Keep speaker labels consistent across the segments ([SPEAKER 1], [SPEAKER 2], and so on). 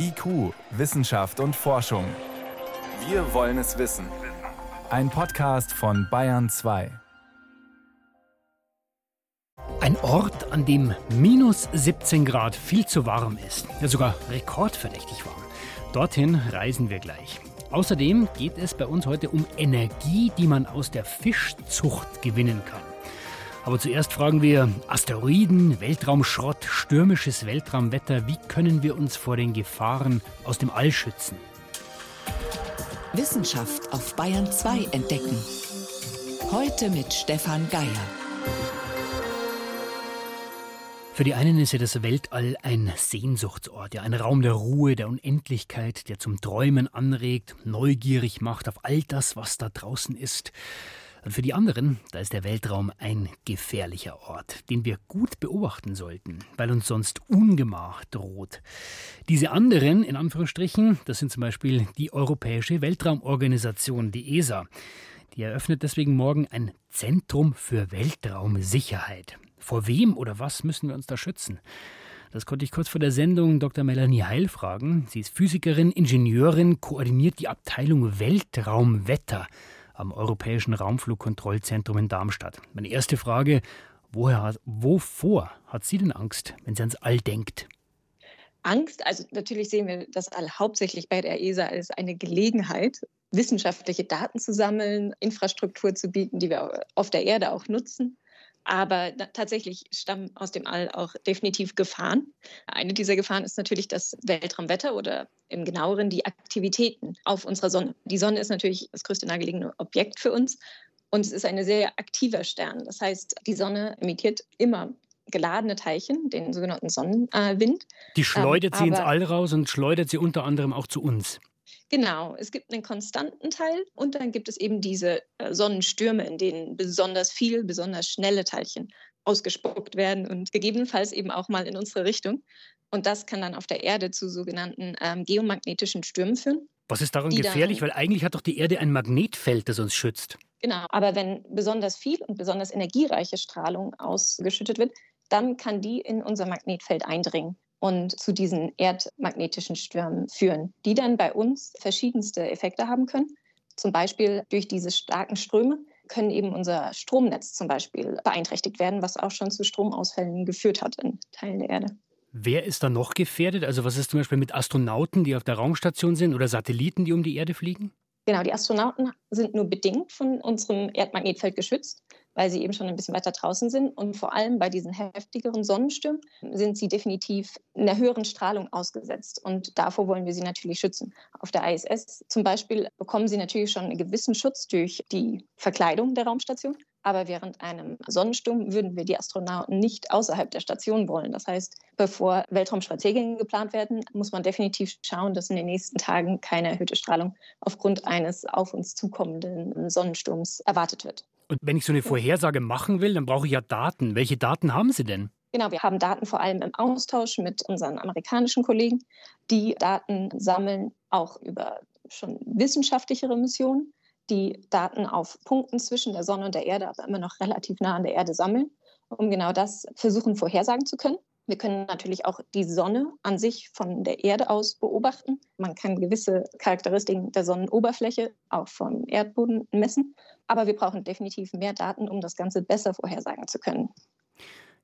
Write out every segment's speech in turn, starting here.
[SPEAKER 1] IQ, Wissenschaft und Forschung. Wir wollen es wissen. Ein Podcast von Bayern 2.
[SPEAKER 2] Ein Ort, an dem minus 17 Grad viel zu warm ist, ja sogar rekordverdächtig warm. Dorthin reisen wir gleich. Außerdem geht es bei uns heute um Energie, die man aus der Fischzucht gewinnen kann. Aber zuerst fragen wir Asteroiden, Weltraumschrott, stürmisches Weltraumwetter. Wie können wir uns vor den Gefahren aus dem All schützen?
[SPEAKER 3] Wissenschaft auf Bayern 2 entdecken. Heute mit Stefan Geier.
[SPEAKER 2] Für die einen ist ja das Weltall ein Sehnsuchtsort, ja ein Raum der Ruhe, der Unendlichkeit, der zum Träumen anregt, neugierig macht auf all das, was da draußen ist. Und für die anderen, da ist der Weltraum ein gefährlicher Ort, den wir gut beobachten sollten, weil uns sonst Ungemach droht. Diese anderen, in Anführungsstrichen, das sind zum Beispiel die Europäische Weltraumorganisation, die ESA. Die eröffnet deswegen morgen ein Zentrum für Weltraumsicherheit. Vor wem oder was müssen wir uns da schützen? Das konnte ich kurz vor der Sendung Dr. Melanie Heil fragen. Sie ist Physikerin, Ingenieurin, koordiniert die Abteilung Weltraumwetter am Europäischen Raumflugkontrollzentrum in Darmstadt. Meine erste Frage, woher, wovor hat sie denn Angst, wenn sie ans All denkt?
[SPEAKER 4] Angst, also natürlich sehen wir das All hauptsächlich bei der ESA als eine Gelegenheit, wissenschaftliche Daten zu sammeln, Infrastruktur zu bieten, die wir auf der Erde auch nutzen. Aber tatsächlich stammen aus dem All auch definitiv Gefahren. Eine dieser Gefahren ist natürlich das Weltraumwetter oder im genaueren die Aktivitäten auf unserer Sonne. Die Sonne ist natürlich das größte nahegelegene Objekt für uns und es ist ein sehr aktiver Stern. Das heißt, die Sonne emittiert immer geladene Teilchen, den sogenannten Sonnenwind.
[SPEAKER 2] Die schleudert ähm, sie ins All raus und schleudert sie unter anderem auch zu uns.
[SPEAKER 4] Genau, es gibt einen konstanten Teil und dann gibt es eben diese äh, Sonnenstürme, in denen besonders viel, besonders schnelle Teilchen ausgespuckt werden und gegebenenfalls eben auch mal in unsere Richtung. Und das kann dann auf der Erde zu sogenannten ähm, geomagnetischen Stürmen führen.
[SPEAKER 2] Was ist daran gefährlich? Weil eigentlich hat doch die Erde ein Magnetfeld, das uns schützt.
[SPEAKER 4] Genau, aber wenn besonders viel und besonders energiereiche Strahlung ausgeschüttet wird, dann kann die in unser Magnetfeld eindringen und zu diesen erdmagnetischen Stürmen führen, die dann bei uns verschiedenste Effekte haben können. Zum Beispiel durch diese starken Ströme können eben unser Stromnetz zum Beispiel beeinträchtigt werden, was auch schon zu Stromausfällen geführt hat in Teilen der Erde.
[SPEAKER 2] Wer ist da noch gefährdet? Also was ist zum Beispiel mit Astronauten, die auf der Raumstation sind oder Satelliten, die um die Erde fliegen?
[SPEAKER 4] Genau, die Astronauten sind nur bedingt von unserem Erdmagnetfeld geschützt weil sie eben schon ein bisschen weiter draußen sind. Und vor allem bei diesen heftigeren Sonnenstürmen sind sie definitiv einer höheren Strahlung ausgesetzt. Und davor wollen wir sie natürlich schützen. Auf der ISS zum Beispiel bekommen sie natürlich schon einen gewissen Schutz durch die Verkleidung der Raumstation. Aber während einem Sonnensturm würden wir die Astronauten nicht außerhalb der Station wollen. Das heißt, bevor Weltraumspaziergänge geplant werden, muss man definitiv schauen, dass in den nächsten Tagen keine erhöhte Strahlung aufgrund eines auf uns zukommenden Sonnensturms erwartet wird.
[SPEAKER 2] Und wenn ich so eine Vorhersage machen will, dann brauche ich ja Daten. Welche Daten haben Sie denn?
[SPEAKER 4] Genau, wir haben Daten vor allem im Austausch mit unseren amerikanischen Kollegen, die Daten sammeln, auch über schon wissenschaftlichere Missionen, die Daten auf Punkten zwischen der Sonne und der Erde, aber immer noch relativ nah an der Erde sammeln, um genau das versuchen vorhersagen zu können. Wir können natürlich auch die Sonne an sich von der Erde aus beobachten. Man kann gewisse Charakteristiken der Sonnenoberfläche auch vom Erdboden messen. Aber wir brauchen definitiv mehr Daten, um das Ganze besser vorhersagen zu können.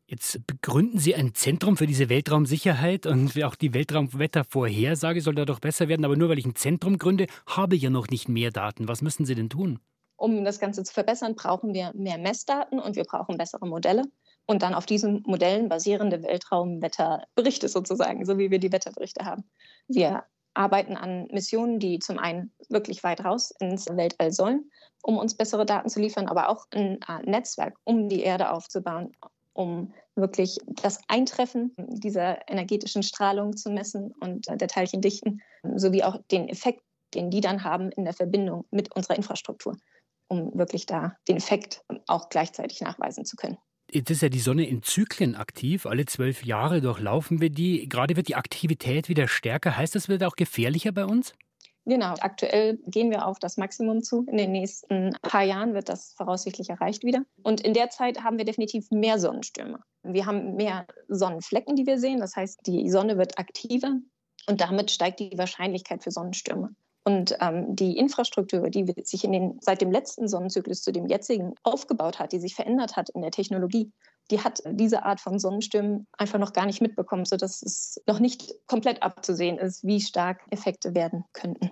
[SPEAKER 2] Jetzt begründen Sie ein Zentrum für diese Weltraumsicherheit und auch die Weltraumwettervorhersage soll da doch besser werden. Aber nur weil ich ein Zentrum gründe, habe ich ja noch nicht mehr Daten. Was müssen Sie denn tun?
[SPEAKER 4] Um das Ganze zu verbessern, brauchen wir mehr Messdaten und wir brauchen bessere Modelle und dann auf diesen Modellen basierende Weltraumwetterberichte sozusagen, so wie wir die Wetterberichte haben. Wir arbeiten an Missionen, die zum einen wirklich weit raus ins Weltall sollen, um uns bessere Daten zu liefern, aber auch ein Netzwerk, um die Erde aufzubauen, um wirklich das Eintreffen dieser energetischen Strahlung zu messen und der Teilchendichten, sowie auch den Effekt, den die dann haben in der Verbindung mit unserer Infrastruktur, um wirklich da den Effekt auch gleichzeitig nachweisen zu können.
[SPEAKER 2] Jetzt ist ja die Sonne in Zyklen aktiv. Alle zwölf Jahre durchlaufen wir die. Gerade wird die Aktivität wieder stärker. Heißt das, wird auch gefährlicher bei uns?
[SPEAKER 4] Genau, aktuell gehen wir auf das Maximum zu. In den nächsten paar Jahren wird das voraussichtlich erreicht wieder. Und in der Zeit haben wir definitiv mehr Sonnenstürme. Wir haben mehr Sonnenflecken, die wir sehen. Das heißt, die Sonne wird aktiver. Und damit steigt die Wahrscheinlichkeit für Sonnenstürme. Und ähm, die Infrastruktur, die sich in den, seit dem letzten Sonnenzyklus zu dem jetzigen aufgebaut hat, die sich verändert hat in der Technologie, die hat diese Art von Sonnenstürmen einfach noch gar nicht mitbekommen, sodass es noch nicht komplett abzusehen ist, wie stark Effekte werden könnten.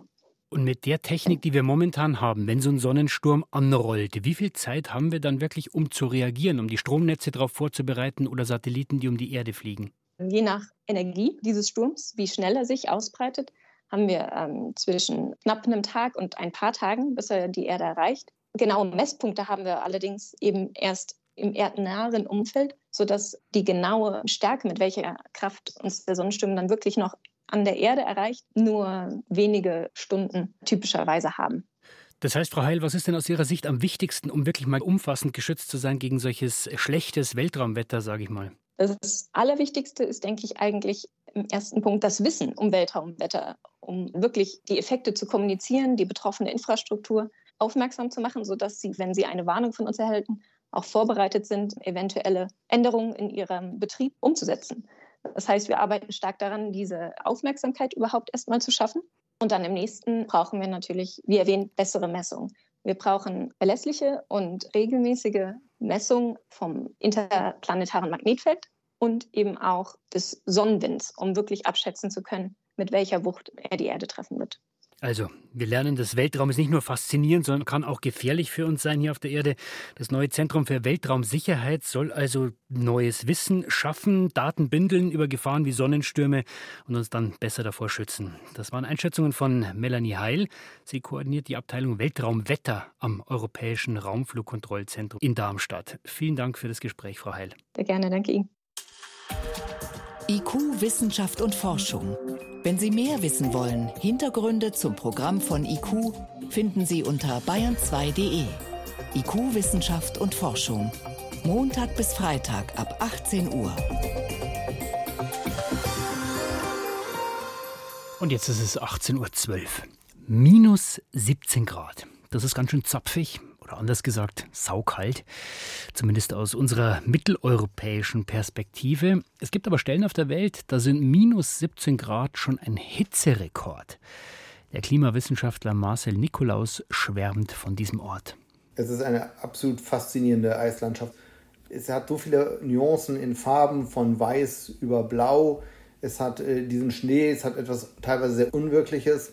[SPEAKER 2] Und mit der Technik, die wir momentan haben, wenn so ein Sonnensturm anrollt, wie viel Zeit haben wir dann wirklich, um zu reagieren, um die Stromnetze darauf vorzubereiten oder Satelliten, die um die Erde fliegen?
[SPEAKER 4] Je nach Energie dieses Sturms, wie schnell er sich ausbreitet, haben wir ähm, zwischen knapp einem Tag und ein paar Tagen, bis er die Erde erreicht. Genaue Messpunkte haben wir allerdings eben erst im erdnahen Umfeld, sodass die genaue Stärke, mit welcher Kraft uns der Sonnensturm dann wirklich noch an der Erde erreicht, nur wenige Stunden typischerweise haben.
[SPEAKER 2] Das heißt, Frau Heil, was ist denn aus Ihrer Sicht am wichtigsten, um wirklich mal umfassend geschützt zu sein gegen solches schlechtes Weltraumwetter, sage ich mal?
[SPEAKER 4] Das Allerwichtigste ist, denke ich, eigentlich im ersten Punkt das Wissen um Weltraumwetter, um wirklich die Effekte zu kommunizieren, die betroffene Infrastruktur aufmerksam zu machen, sodass sie, wenn sie eine Warnung von uns erhalten, auch vorbereitet sind, eventuelle Änderungen in ihrem Betrieb umzusetzen. Das heißt, wir arbeiten stark daran, diese Aufmerksamkeit überhaupt erstmal zu schaffen. Und dann im nächsten brauchen wir natürlich, wie erwähnt, bessere Messungen. Wir brauchen verlässliche und regelmäßige Messungen vom interplanetaren Magnetfeld und eben auch des Sonnenwinds, um wirklich abschätzen zu können, mit welcher Wucht er die Erde treffen wird.
[SPEAKER 2] Also, wir lernen, das Weltraum ist nicht nur faszinierend, sondern kann auch gefährlich für uns sein hier auf der Erde. Das neue Zentrum für Weltraumsicherheit soll also neues Wissen schaffen, Daten bündeln über Gefahren wie Sonnenstürme und uns dann besser davor schützen. Das waren Einschätzungen von Melanie Heil. Sie koordiniert die Abteilung Weltraumwetter am Europäischen Raumflugkontrollzentrum in Darmstadt. Vielen Dank für das Gespräch, Frau Heil.
[SPEAKER 4] Sehr gerne, danke Ihnen.
[SPEAKER 3] IQ, Wissenschaft und Forschung. Wenn Sie mehr wissen wollen, Hintergründe zum Programm von IQ finden Sie unter bayern2.de. IQ, Wissenschaft und Forschung. Montag bis Freitag ab 18 Uhr.
[SPEAKER 2] Und jetzt ist es 18.12 Uhr. Minus 17 Grad. Das ist ganz schön zapfig oder anders gesagt saukalt, zumindest aus unserer mitteleuropäischen Perspektive. Es gibt aber Stellen auf der Welt, da sind minus 17 Grad schon ein Hitzerekord. Der Klimawissenschaftler Marcel Nikolaus schwärmt von diesem Ort.
[SPEAKER 5] Es ist eine absolut faszinierende Eislandschaft. Es hat so viele Nuancen in Farben von weiß über blau. Es hat äh, diesen Schnee, es hat etwas teilweise sehr Unwirkliches.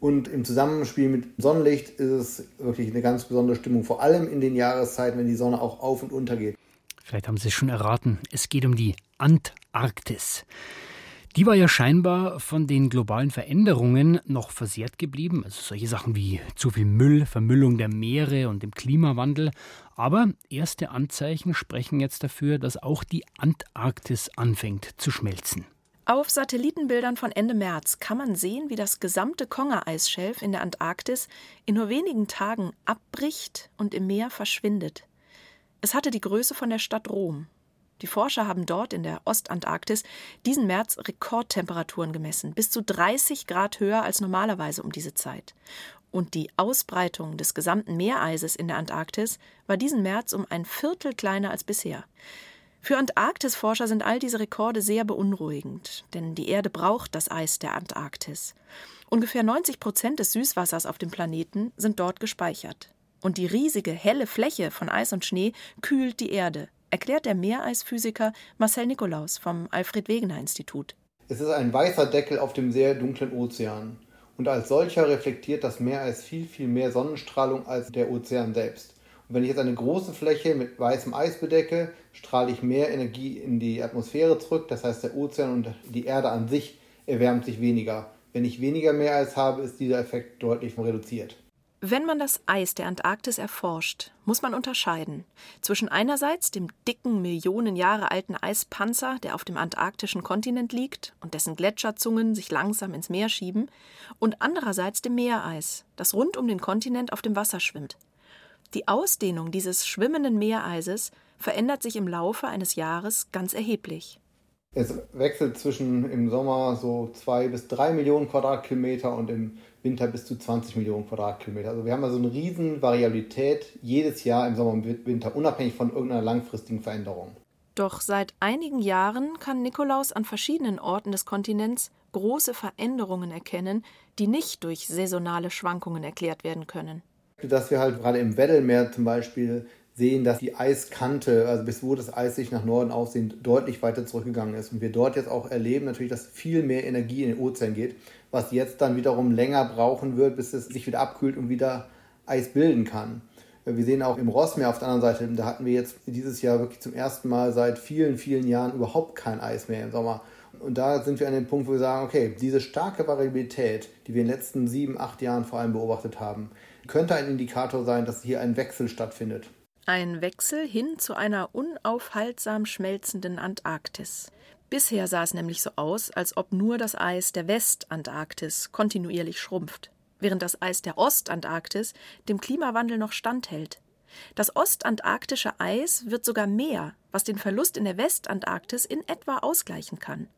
[SPEAKER 5] Und im Zusammenspiel mit Sonnenlicht ist es wirklich eine ganz besondere Stimmung, vor allem in den Jahreszeiten, wenn die Sonne auch auf und unter geht.
[SPEAKER 2] Vielleicht haben Sie es schon erraten, es geht um die Antarktis. Die war ja scheinbar von den globalen Veränderungen noch versehrt geblieben. Also solche Sachen wie zu viel Müll, Vermüllung der Meere und dem Klimawandel. Aber erste Anzeichen sprechen jetzt dafür, dass auch die Antarktis anfängt zu schmelzen.
[SPEAKER 6] Auf Satellitenbildern von Ende März kann man sehen, wie das gesamte Konga-Eisschelf in der Antarktis in nur wenigen Tagen abbricht und im Meer verschwindet. Es hatte die Größe von der Stadt Rom. Die Forscher haben dort in der Ostantarktis diesen März Rekordtemperaturen gemessen, bis zu 30 Grad höher als normalerweise um diese Zeit. Und die Ausbreitung des gesamten Meereises in der Antarktis war diesen März um ein Viertel kleiner als bisher. Für Antarktisforscher sind all diese Rekorde sehr beunruhigend, denn die Erde braucht das Eis der Antarktis. Ungefähr 90 Prozent des Süßwassers auf dem Planeten sind dort gespeichert. Und die riesige, helle Fläche von Eis und Schnee kühlt die Erde, erklärt der Meereisphysiker Marcel Nikolaus vom Alfred-Wegener-Institut.
[SPEAKER 5] Es ist ein weißer Deckel auf dem sehr dunklen Ozean. Und als solcher reflektiert das Meereis viel, viel mehr Sonnenstrahlung als der Ozean selbst. Und wenn ich jetzt eine große Fläche mit weißem Eis bedecke, strahle ich mehr Energie in die Atmosphäre zurück. Das heißt, der Ozean und die Erde an sich erwärmt sich weniger. Wenn ich weniger Meereis habe, ist dieser Effekt deutlich reduziert.
[SPEAKER 6] Wenn man das Eis der Antarktis erforscht, muss man unterscheiden zwischen einerseits dem dicken, Millionen Jahre alten Eispanzer, der auf dem antarktischen Kontinent liegt und dessen Gletscherzungen sich langsam ins Meer schieben, und andererseits dem Meereis, das rund um den Kontinent auf dem Wasser schwimmt. Die Ausdehnung dieses schwimmenden Meereises verändert sich im Laufe eines Jahres ganz erheblich.
[SPEAKER 5] Es wechselt zwischen im Sommer so zwei bis drei Millionen Quadratkilometer und im Winter bis zu 20 Millionen Quadratkilometer. Also wir haben also eine riesen Variabilität jedes Jahr im Sommer und Winter, unabhängig von irgendeiner langfristigen Veränderung.
[SPEAKER 6] Doch seit einigen Jahren kann Nikolaus an verschiedenen Orten des Kontinents große Veränderungen erkennen, die nicht durch saisonale Schwankungen erklärt werden können.
[SPEAKER 5] Dass wir halt gerade im Weddellmeer zum Beispiel sehen, dass die Eiskante, also bis wo das Eis sich nach Norden aussehnt, deutlich weiter zurückgegangen ist. Und wir dort jetzt auch erleben natürlich, dass viel mehr Energie in den Ozean geht, was jetzt dann wiederum länger brauchen wird, bis es sich wieder abkühlt und wieder Eis bilden kann. Wir sehen auch im Rossmeer auf der anderen Seite, da hatten wir jetzt dieses Jahr wirklich zum ersten Mal seit vielen, vielen Jahren überhaupt kein Eis mehr im Sommer. Und da sind wir an dem Punkt, wo wir sagen, okay, diese starke Variabilität, die wir in den letzten sieben, acht Jahren vor allem beobachtet haben, könnte ein Indikator sein, dass hier ein Wechsel stattfindet.
[SPEAKER 6] Ein Wechsel hin zu einer unaufhaltsam schmelzenden Antarktis. Bisher sah es nämlich so aus, als ob nur das Eis der Westantarktis kontinuierlich schrumpft, während das Eis der Ostantarktis dem Klimawandel noch standhält. Das ostantarktische Eis wird sogar mehr, was den Verlust in der Westantarktis in etwa ausgleichen kann.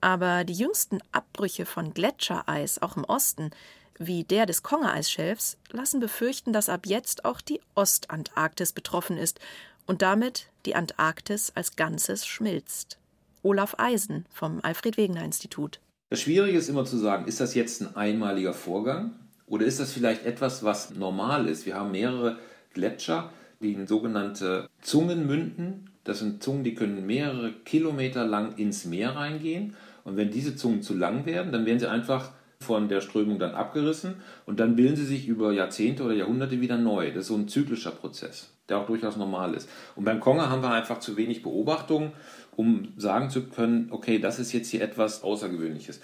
[SPEAKER 6] Aber die jüngsten Abbrüche von Gletschereis auch im Osten wie der des Konga-Eisschelfs lassen befürchten, dass ab jetzt auch die Ostantarktis betroffen ist und damit die Antarktis als Ganzes schmilzt. Olaf Eisen vom Alfred Wegener Institut.
[SPEAKER 7] Das Schwierige ist immer zu sagen, ist das jetzt ein einmaliger Vorgang oder ist das vielleicht etwas, was normal ist? Wir haben mehrere Gletscher, die in sogenannte Zungen münden. Das sind Zungen, die können mehrere Kilometer lang ins Meer reingehen. Und wenn diese Zungen zu lang werden, dann werden sie einfach von der Strömung dann abgerissen und dann bilden sie sich über Jahrzehnte oder Jahrhunderte wieder neu. Das ist so ein zyklischer Prozess, der auch durchaus normal ist. Und beim Konga haben wir einfach zu wenig Beobachtungen, um sagen zu können, okay, das ist jetzt hier etwas Außergewöhnliches.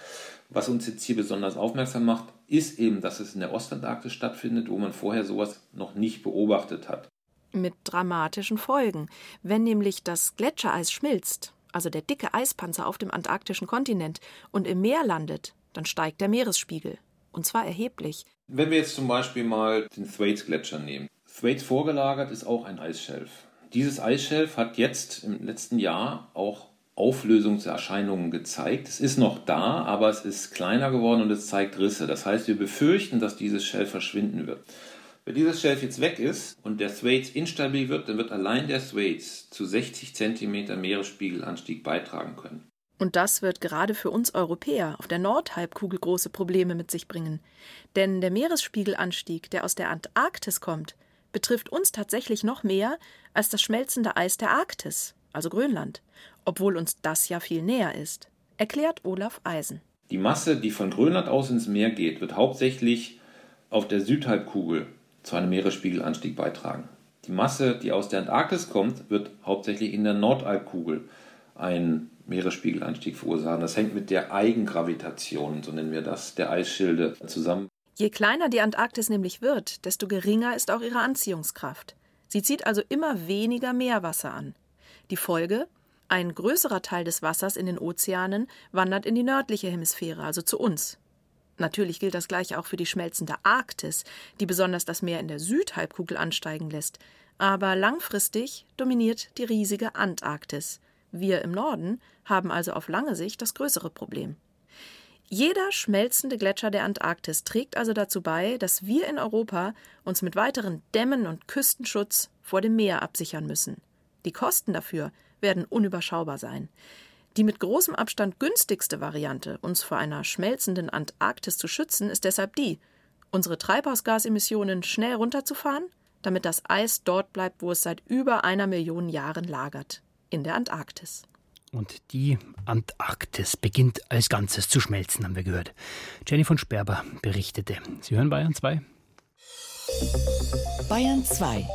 [SPEAKER 7] Was uns jetzt hier besonders aufmerksam macht, ist eben, dass es in der Ostantarktis stattfindet, wo man vorher sowas noch nicht beobachtet hat.
[SPEAKER 6] Mit dramatischen Folgen. Wenn nämlich das Gletschereis schmilzt, also der dicke Eispanzer auf dem antarktischen Kontinent, und im Meer landet, dann steigt der Meeresspiegel. Und zwar erheblich.
[SPEAKER 7] Wenn wir jetzt zum Beispiel mal den Thwaites-Gletscher nehmen. Thwaites vorgelagert ist auch ein Eisschelf. Dieses Eisschelf hat jetzt im letzten Jahr auch Auflösungserscheinungen gezeigt. Es ist noch da, aber es ist kleiner geworden und es zeigt Risse. Das heißt, wir befürchten, dass dieses Schelf verschwinden wird. Wenn dieses Schelf jetzt weg ist und der Thwaites instabil wird, dann wird allein der Thwaites zu 60 cm Meeresspiegelanstieg beitragen können.
[SPEAKER 6] Und das wird gerade für uns Europäer auf der Nordhalbkugel große Probleme mit sich bringen. Denn der Meeresspiegelanstieg, der aus der Antarktis kommt, betrifft uns tatsächlich noch mehr als das schmelzende Eis der Arktis, also Grönland, obwohl uns das ja viel näher ist, erklärt Olaf Eisen.
[SPEAKER 7] Die Masse, die von Grönland aus ins Meer geht, wird hauptsächlich auf der Südhalbkugel zu einem Meeresspiegelanstieg beitragen. Die Masse, die aus der Antarktis kommt, wird hauptsächlich in der Nordhalbkugel einen Meeresspiegelanstieg verursachen. Das hängt mit der Eigengravitation, so nennen wir das, der Eisschilde zusammen.
[SPEAKER 6] Je kleiner die Antarktis nämlich wird, desto geringer ist auch ihre Anziehungskraft. Sie zieht also immer weniger Meerwasser an. Die Folge? Ein größerer Teil des Wassers in den Ozeanen wandert in die nördliche Hemisphäre, also zu uns. Natürlich gilt das gleiche auch für die schmelzende Arktis, die besonders das Meer in der Südhalbkugel ansteigen lässt. Aber langfristig dominiert die riesige Antarktis. Wir im Norden haben also auf lange Sicht das größere Problem. Jeder schmelzende Gletscher der Antarktis trägt also dazu bei, dass wir in Europa uns mit weiteren Dämmen und Küstenschutz vor dem Meer absichern müssen. Die Kosten dafür werden unüberschaubar sein. Die mit großem Abstand günstigste Variante, uns vor einer schmelzenden Antarktis zu schützen, ist deshalb die, unsere Treibhausgasemissionen schnell runterzufahren, damit das Eis dort bleibt, wo es seit über einer Million Jahren lagert in der Antarktis.
[SPEAKER 2] Und die Antarktis beginnt als Ganzes zu schmelzen, haben wir gehört. Jenny von Sperber berichtete. Sie hören Bayern 2.
[SPEAKER 3] Bayern 2.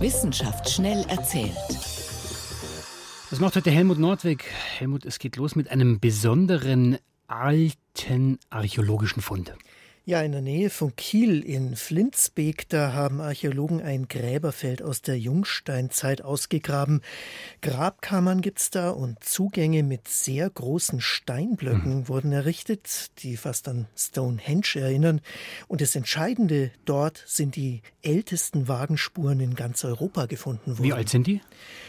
[SPEAKER 3] Wissenschaft schnell erzählt.
[SPEAKER 2] Das macht heute Helmut Nordweg. Helmut, es geht los mit einem besonderen alten archäologischen Fund.
[SPEAKER 8] Ja, in der Nähe von Kiel in Flinsbeek, da haben Archäologen ein Gräberfeld aus der Jungsteinzeit ausgegraben. Grabkammern gibt's da und Zugänge mit sehr großen Steinblöcken mhm. wurden errichtet, die fast an Stonehenge erinnern. Und das Entscheidende dort sind die ältesten Wagenspuren in ganz Europa gefunden worden.
[SPEAKER 2] Wie alt sind die?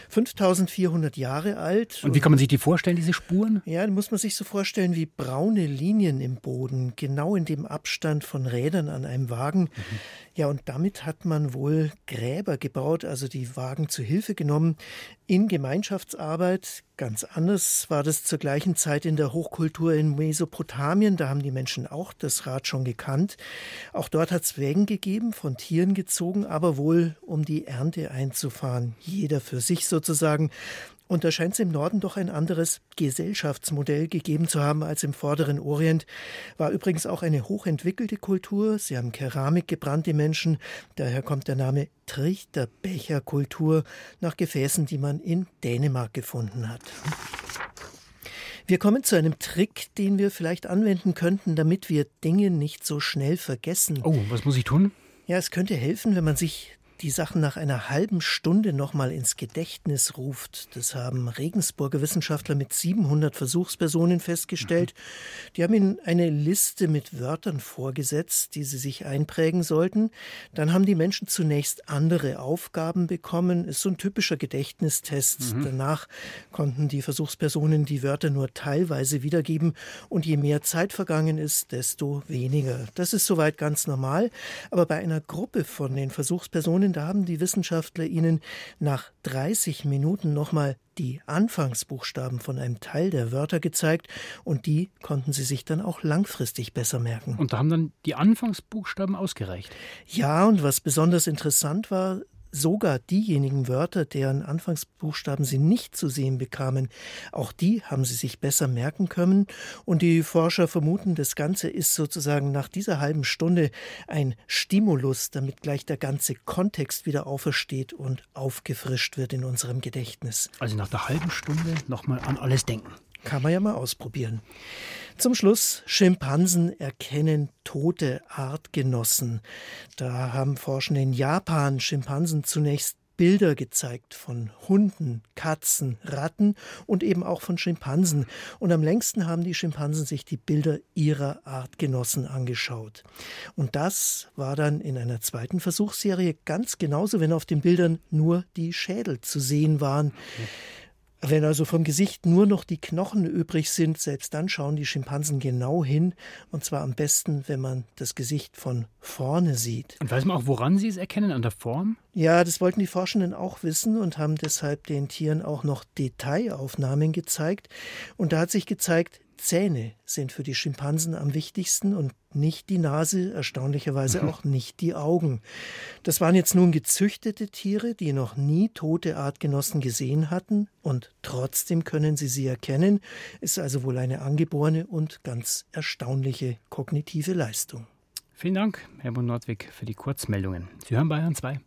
[SPEAKER 8] 5400 Jahre alt.
[SPEAKER 2] Und wie kann man sich die vorstellen, diese Spuren?
[SPEAKER 8] Ja, da muss man sich so vorstellen wie braune Linien im Boden, genau in dem Abstand Abstand von Rädern an einem Wagen. Mhm. Ja, und damit hat man wohl Gräber gebaut, also die Wagen zu Hilfe genommen in Gemeinschaftsarbeit. Ganz anders war das zur gleichen Zeit in der Hochkultur in Mesopotamien. Da haben die Menschen auch das Rad schon gekannt. Auch dort hat es Wägen gegeben, von Tieren gezogen, aber wohl um die Ernte einzufahren. Jeder für sich sozusagen. Und da scheint es im Norden doch ein anderes Gesellschaftsmodell gegeben zu haben als im vorderen Orient. War übrigens auch eine hochentwickelte Kultur. Sie haben Keramik gebrannt, die Menschen. Daher kommt der Name Trichterbecherkultur nach Gefäßen, die man in Dänemark gefunden hat. Wir kommen zu einem Trick, den wir vielleicht anwenden könnten, damit wir Dinge nicht so schnell vergessen.
[SPEAKER 2] Oh, was muss ich tun?
[SPEAKER 8] Ja, es könnte helfen, wenn man sich die Sachen nach einer halben Stunde nochmal ins Gedächtnis ruft. Das haben Regensburger Wissenschaftler mit 700 Versuchspersonen festgestellt. Die haben ihnen eine Liste mit Wörtern vorgesetzt, die sie sich einprägen sollten. Dann haben die Menschen zunächst andere Aufgaben bekommen. Ist so ein typischer Gedächtnistest. Mhm. Danach konnten die Versuchspersonen die Wörter nur teilweise wiedergeben. Und je mehr Zeit vergangen ist, desto weniger. Das ist soweit ganz normal. Aber bei einer Gruppe von den Versuchspersonen Studien, da haben die Wissenschaftler ihnen nach 30 Minuten nochmal die Anfangsbuchstaben von einem Teil der Wörter gezeigt und die konnten sie sich dann auch langfristig besser merken.
[SPEAKER 2] Und da haben dann die Anfangsbuchstaben ausgereicht.
[SPEAKER 8] Ja, und was besonders interessant war, sogar diejenigen Wörter, deren Anfangsbuchstaben sie nicht zu sehen bekamen, auch die haben sie sich besser merken können. Und die Forscher vermuten, das Ganze ist sozusagen nach dieser halben Stunde ein Stimulus, damit gleich der ganze Kontext wieder aufersteht und aufgefrischt wird in unserem Gedächtnis.
[SPEAKER 2] Also nach der halben Stunde nochmal an alles denken.
[SPEAKER 8] Kann man ja mal ausprobieren. Zum Schluss, Schimpansen erkennen tote Artgenossen. Da haben Forschende in Japan Schimpansen zunächst Bilder gezeigt von Hunden, Katzen, Ratten und eben auch von Schimpansen. Und am längsten haben die Schimpansen sich die Bilder ihrer Artgenossen angeschaut. Und das war dann in einer zweiten Versuchsserie ganz genauso, wenn auf den Bildern nur die Schädel zu sehen waren. Wenn also vom Gesicht nur noch die Knochen übrig sind, selbst dann schauen die Schimpansen genau hin. Und zwar am besten, wenn man das Gesicht von vorne sieht.
[SPEAKER 2] Und weiß man auch, woran sie es erkennen? An der Form?
[SPEAKER 8] Ja, das wollten die Forschenden auch wissen und haben deshalb den Tieren auch noch Detailaufnahmen gezeigt. Und da hat sich gezeigt, Zähne sind für die Schimpansen am wichtigsten und nicht die Nase, erstaunlicherweise auch nicht die Augen. Das waren jetzt nun gezüchtete Tiere, die noch nie tote Artgenossen gesehen hatten und trotzdem können sie sie erkennen, ist also wohl eine angeborene und ganz erstaunliche kognitive Leistung.
[SPEAKER 2] Vielen Dank, Herr von Nordwig, für die Kurzmeldungen. Sie hören Bayern 2.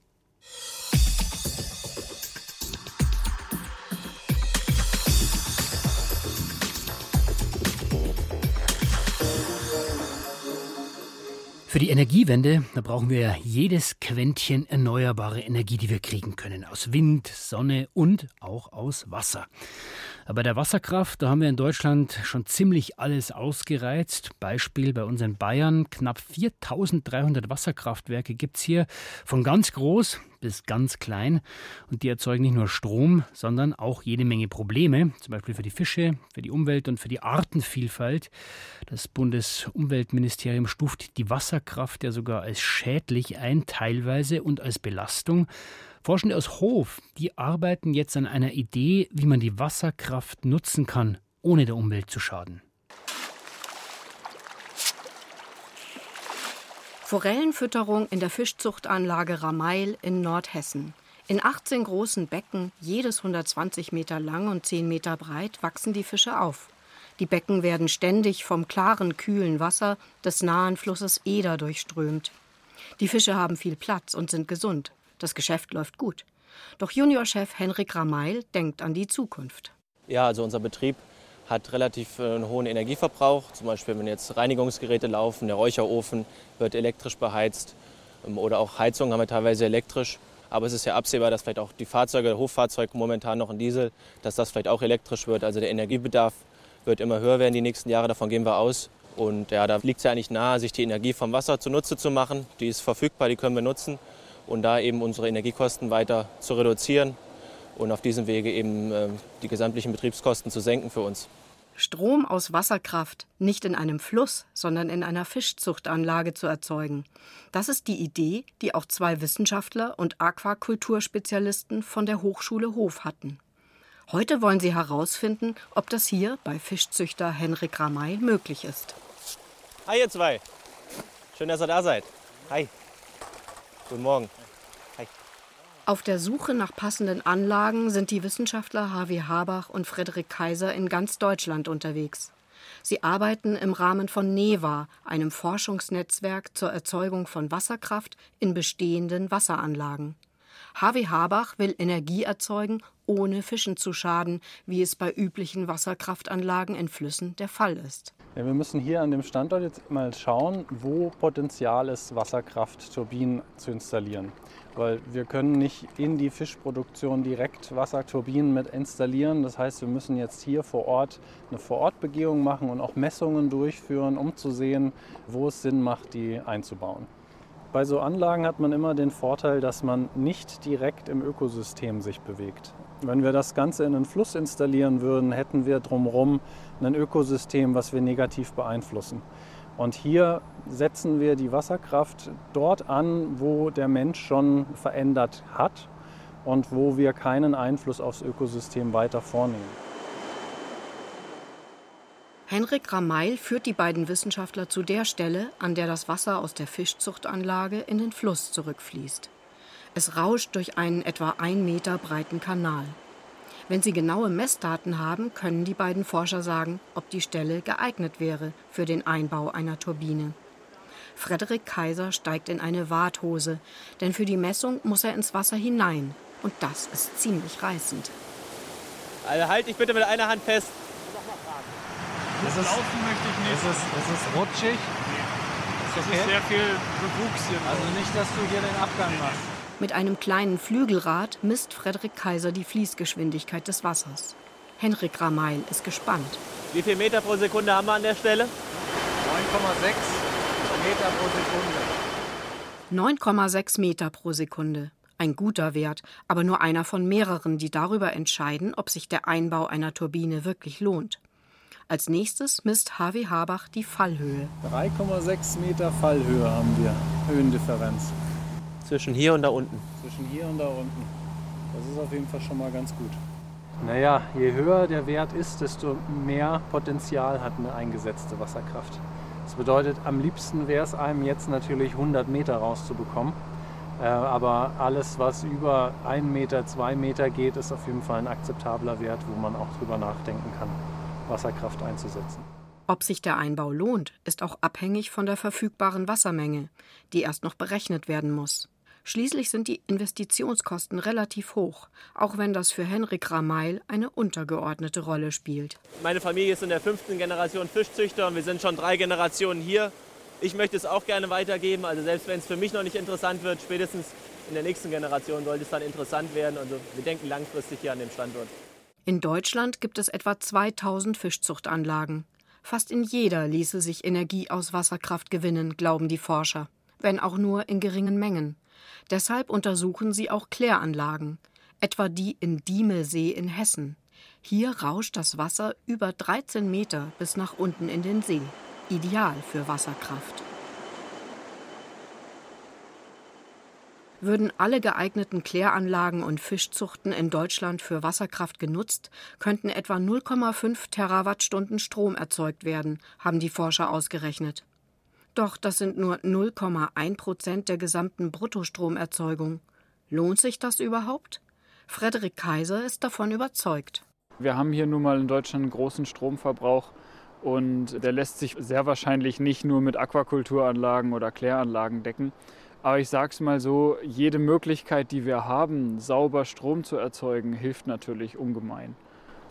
[SPEAKER 2] Für die Energiewende, da brauchen wir jedes Quäntchen erneuerbare Energie, die wir kriegen können. Aus Wind, Sonne und auch aus Wasser. Bei der Wasserkraft, da haben wir in Deutschland schon ziemlich alles ausgereizt. Beispiel bei uns in Bayern. Knapp 4300 Wasserkraftwerke gibt es hier. Von ganz groß bis ganz klein. Und die erzeugen nicht nur Strom, sondern auch jede Menge Probleme, zum Beispiel für die Fische, für die Umwelt und für die Artenvielfalt. Das Bundesumweltministerium stuft die Wasserkraft ja sogar als schädlich ein, teilweise und als Belastung. Forschende aus Hof, die arbeiten jetzt an einer Idee, wie man die Wasserkraft nutzen kann, ohne der Umwelt zu schaden.
[SPEAKER 9] Forellenfütterung in der Fischzuchtanlage Rameil in Nordhessen. In 18 großen Becken, jedes 120 Meter lang und 10 Meter breit, wachsen die Fische auf. Die Becken werden ständig vom klaren, kühlen Wasser des nahen Flusses Eder durchströmt. Die Fische haben viel Platz und sind gesund. Das Geschäft läuft gut. Doch Juniorchef Henrik Rameil denkt an die Zukunft.
[SPEAKER 10] Ja, also unser Betrieb hat relativ äh, einen hohen Energieverbrauch. Zum Beispiel, wenn jetzt Reinigungsgeräte laufen, der Räucherofen wird elektrisch beheizt ähm, oder auch Heizungen haben wir teilweise elektrisch. Aber es ist ja absehbar, dass vielleicht auch die Fahrzeuge, der Hochfahrzeug momentan noch ein Diesel, dass das vielleicht auch elektrisch wird. Also der Energiebedarf wird immer höher werden die nächsten Jahre, davon gehen wir aus. Und ja, da liegt es ja eigentlich nahe, sich die Energie vom Wasser zunutze zu machen. Die ist verfügbar, die können wir nutzen. Und da eben unsere Energiekosten weiter zu reduzieren und auf diesem Wege eben äh, die gesamtlichen Betriebskosten zu senken für uns.
[SPEAKER 9] Strom aus Wasserkraft nicht in einem Fluss, sondern in einer Fischzuchtanlage zu erzeugen. Das ist die Idee, die auch zwei Wissenschaftler und Aquakulturspezialisten von der Hochschule Hof hatten. Heute wollen sie herausfinden, ob das hier bei Fischzüchter Henrik Ramay möglich ist.
[SPEAKER 10] Hi ihr zwei. Schön, dass ihr da seid. Hi. Guten Morgen.
[SPEAKER 9] Auf der Suche nach passenden Anlagen sind die Wissenschaftler Harvey Habach und Frederik Kaiser in ganz Deutschland unterwegs. Sie arbeiten im Rahmen von NEVA, einem Forschungsnetzwerk zur Erzeugung von Wasserkraft in bestehenden Wasseranlagen. Harvey Habach will Energie erzeugen, ohne Fischen zu schaden, wie es bei üblichen Wasserkraftanlagen in Flüssen der Fall ist.
[SPEAKER 11] Ja, wir müssen hier an dem Standort jetzt mal schauen, wo Potenzial ist, Wasserkraftturbinen zu installieren. Weil wir können nicht in die Fischproduktion direkt Wasserturbinen mit installieren. Das heißt, wir müssen jetzt hier vor Ort eine Vorortbegehung machen und auch Messungen durchführen, um zu sehen, wo es Sinn macht, die einzubauen. Bei so Anlagen hat man immer den Vorteil, dass man nicht direkt im Ökosystem sich bewegt. Wenn wir das Ganze in einen Fluss installieren würden, hätten wir drumherum ein Ökosystem, was wir negativ beeinflussen. Und hier setzen wir die Wasserkraft dort an, wo der Mensch schon verändert hat und wo wir keinen Einfluss aufs Ökosystem weiter vornehmen.
[SPEAKER 9] Henrik Rameil führt die beiden Wissenschaftler zu der Stelle, an der das Wasser aus der Fischzuchtanlage in den Fluss zurückfließt. Es rauscht durch einen etwa ein Meter breiten Kanal. Wenn sie genaue Messdaten haben, können die beiden Forscher sagen, ob die Stelle geeignet wäre für den Einbau einer Turbine. Frederik Kaiser steigt in eine Warthose, denn für die Messung muss er ins Wasser hinein. Und das ist ziemlich reißend.
[SPEAKER 10] Also halt dich bitte mit einer Hand fest.
[SPEAKER 12] Das ist, laufen möchte ich nicht.
[SPEAKER 11] Es ist, es ist rutschig.
[SPEAKER 12] Das ist sehr viel Bewuchs hier.
[SPEAKER 11] Also nicht, dass du hier den Abgang machst.
[SPEAKER 9] Mit einem kleinen Flügelrad misst Frederik Kaiser die Fließgeschwindigkeit des Wassers. Henrik Rameil ist gespannt.
[SPEAKER 10] Wie viel Meter pro Sekunde haben wir an der Stelle?
[SPEAKER 11] 9,6 Meter pro
[SPEAKER 9] Sekunde. 9,6 Meter pro Sekunde. Ein guter Wert, aber nur einer von mehreren, die darüber entscheiden, ob sich der Einbau einer Turbine wirklich lohnt. Als nächstes misst HW Habach die Fallhöhe.
[SPEAKER 11] 3,6 Meter Fallhöhe haben wir, Höhendifferenz.
[SPEAKER 10] Zwischen hier und da unten.
[SPEAKER 11] Zwischen hier und da unten. Das ist auf jeden Fall schon mal ganz gut. Naja, je höher der Wert ist, desto mehr Potenzial hat eine eingesetzte Wasserkraft. Das bedeutet, am liebsten wäre es einem jetzt natürlich 100 Meter rauszubekommen. Äh, aber alles, was über 1 Meter, 2 Meter geht, ist auf jeden Fall ein akzeptabler Wert, wo man auch drüber nachdenken kann. Wasserkraft einzusetzen.
[SPEAKER 9] Ob sich der Einbau lohnt, ist auch abhängig von der verfügbaren Wassermenge, die erst noch berechnet werden muss. Schließlich sind die Investitionskosten relativ hoch, auch wenn das für Henrik Rameil eine untergeordnete Rolle spielt.
[SPEAKER 10] Meine Familie ist in der fünften Generation Fischzüchter und wir sind schon drei Generationen hier. Ich möchte es auch gerne weitergeben, also selbst wenn es für mich noch nicht interessant wird, spätestens in der nächsten Generation sollte es dann interessant werden. Also wir denken langfristig hier an den Standort.
[SPEAKER 9] In Deutschland gibt es etwa 2000 Fischzuchtanlagen. Fast in jeder ließe sich Energie aus Wasserkraft gewinnen, glauben die Forscher, wenn auch nur in geringen Mengen. Deshalb untersuchen sie auch Kläranlagen, etwa die in Diemelsee in Hessen. Hier rauscht das Wasser über 13 Meter bis nach unten in den See, ideal für Wasserkraft. Würden alle geeigneten Kläranlagen und Fischzuchten in Deutschland für Wasserkraft genutzt, könnten etwa 0,5 Terawattstunden Strom erzeugt werden, haben die Forscher ausgerechnet. Doch das sind nur 0,1 Prozent der gesamten Bruttostromerzeugung. Lohnt sich das überhaupt? Frederik Kaiser ist davon überzeugt.
[SPEAKER 13] Wir haben hier nun mal in Deutschland einen großen Stromverbrauch und der lässt sich sehr wahrscheinlich nicht nur mit Aquakulturanlagen oder Kläranlagen decken. Aber ich sage es mal so, jede Möglichkeit, die wir haben, sauber Strom zu erzeugen, hilft natürlich ungemein,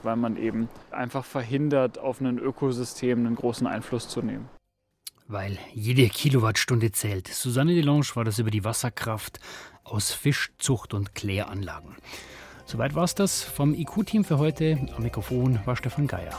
[SPEAKER 13] weil man eben einfach verhindert, auf ein Ökosystem einen großen Einfluss zu nehmen.
[SPEAKER 2] Weil jede Kilowattstunde zählt. Susanne Delange war das über die Wasserkraft aus Fischzucht und Kläranlagen. Soweit war es das vom IQ-Team für heute. Am Mikrofon war Stefan Geier.